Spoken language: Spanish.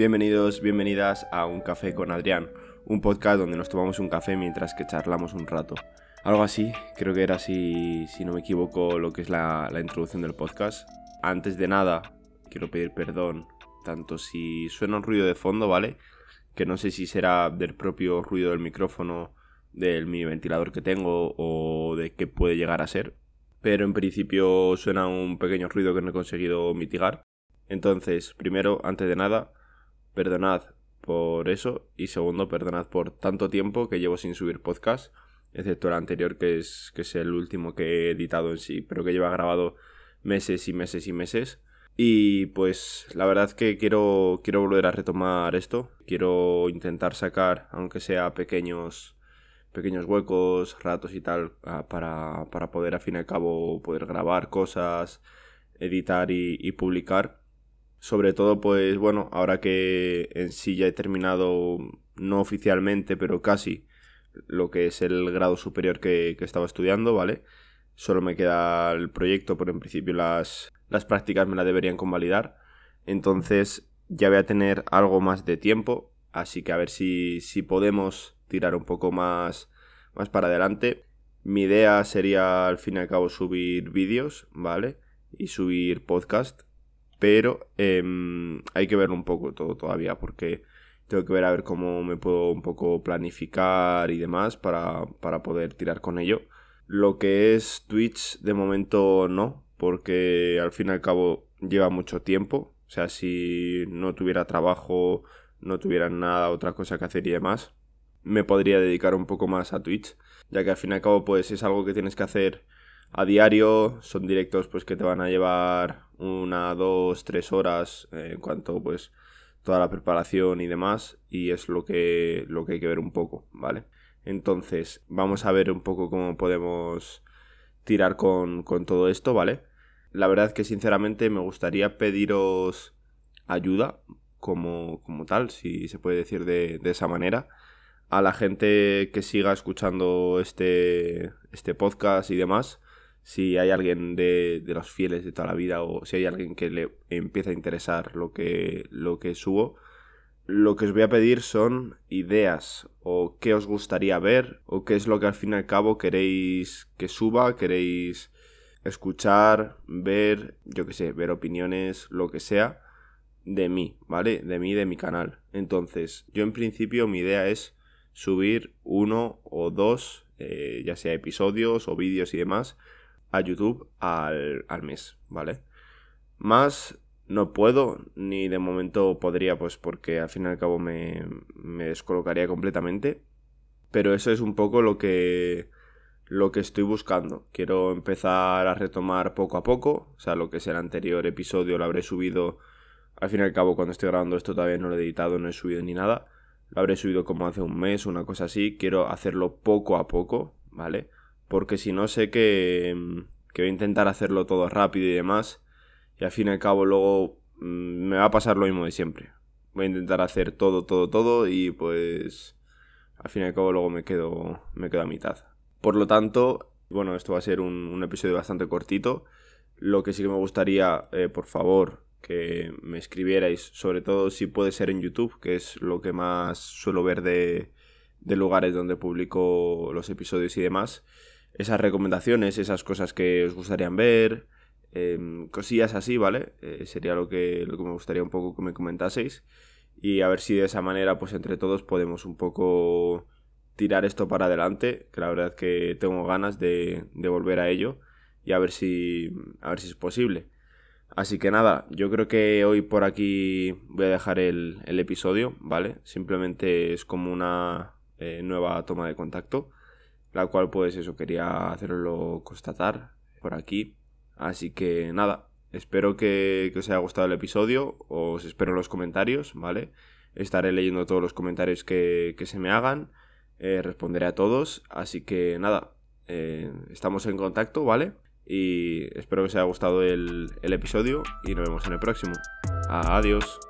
Bienvenidos, bienvenidas a Un Café con Adrián, un podcast donde nos tomamos un café mientras que charlamos un rato. Algo así, creo que era así, si no me equivoco, lo que es la, introducción del podcast. Antes de nada, quiero pedir perdón, tanto si suena un ruido de fondo, ¿vale? Que no sé si será del propio ruido del micrófono, del mini ventilador que tengo o de qué puede llegar a ser. Pero en principio suena un pequeño ruido que no he conseguido mitigar. Entonces, primero, antes de nada, perdonad por eso y segundo, perdonad por tanto tiempo que llevo sin subir podcast, excepto el anterior que es, que es el último que he editado en sí, pero que lleva grabado meses y meses y meses. Y pues la verdad que quiero, quiero volver a retomar esto, quiero intentar sacar, aunque sea pequeños pequeños huecos, ratos y tal, ah, para, para poder al fin y al cabo poder grabar cosas, editar y publicar sobre todo, pues bueno, ahora que en sí ya he terminado, no oficialmente, pero casi, lo que es el grado superior que, estaba estudiando, ¿vale? Solo me queda el proyecto, pero en principio las, las prácticas me la deberían convalidar. Entonces ya voy a tener algo más de tiempo, así que a ver si, si podemos tirar un poco más, más para adelante. Mi idea sería al fin y al cabo subir vídeos, ¿vale? Y subir podcast pero em, hay que ver un poco todo todavía porque tengo que ver a ver cómo me puedo un poco planificar y demás para, para poder tirar con ello. Lo que es Twitch de momento no, porque al fin y al cabo lleva mucho tiempo. O sea, si no tuviera trabajo, no tuviera nada, otra cosa que hacer y demás, me podría dedicar un poco más a Twitch, ya que al fin y al cabo pues es algo que tienes que hacer a diario, son directos pues que te van a llevar una, dos, tres horas eh, en cuanto pues toda la preparación y demás y es lo que, lo que hay que ver un poco, ¿vale? Entonces vamos a ver un poco cómo podemos tirar con, con todo esto, ¿vale? La verdad que sinceramente me gustaría pediros ayuda como, como tal, si se puede decir de, de esa manera a la gente que siga escuchando este, este podcast y demás, si hay alguien de, de, los fieles de toda la vida o si hay alguien que le empieza a interesar lo que, lo que subo, lo que os voy a pedir son ideas o qué os gustaría ver o qué es lo que al fin y al cabo queréis que suba, queréis escuchar, ver, yo qué sé, ver opiniones, lo que sea de mí, ¿vale? De mí, de mi canal. Entonces, yo en principio mi idea es subir uno o dos, eh, ya sea episodios o vídeos y demás, a YouTube al, mes, ¿vale? Más no puedo, ni de momento podría, pues porque al fin y al cabo me, me descolocaría completamente. Pero eso es un poco lo que, lo que estoy buscando. Quiero empezar a retomar poco a poco. O sea, lo que es el anterior episodio lo habré subido. Al fin y al cabo, cuando estoy grabando esto todavía no lo he editado, no he subido ni nada. Lo habré subido como hace un mes, una cosa así. Quiero hacerlo poco a poco, ¿vale? Porque si no sé que, mm, que voy a intentar hacerlo todo rápido y demás, y al fin y al cabo luego mm, me va a pasar lo mismo de siempre. Voy a intentar hacer todo, todo, todo y pues al fin y al cabo luego me quedo, me quedo a mitad. Por lo tanto, bueno, esto va a ser un, episodio bastante cortito. Lo que sí que me gustaría, eh, por favor, que me escribierais, sobre todo si puede ser en YouTube, que es lo que más suelo ver de, de lugares donde publico los episodios y demás esas recomendaciones, esas cosas que os gustarían ver, em, cosillas así, ¿vale? Eh, sería lo que, lo que me gustaría un poco que me comentaseis. Y a ver si de esa manera, pues entre todos podemos un poco tirar esto para adelante, que la verdad que tengo ganas de, de volver a ello y a ver si, a ver si es posible. Así que nada, yo creo que hoy por aquí voy a dejar el, el episodio, ¿vale? Simplemente es como una eh, nueva toma de contacto la cual pues eso quería hacerlo constatar por aquí. Así que nada, espero que, os haya gustado el episodio, os espero en los comentarios, ¿vale? Estaré leyendo todos los comentarios que, se me hagan, eh, responderé a todos, así que nada, eh, estamos en contacto, ¿vale? Y espero que os haya gustado el, el episodio y nos vemos en el próximo. Adiós.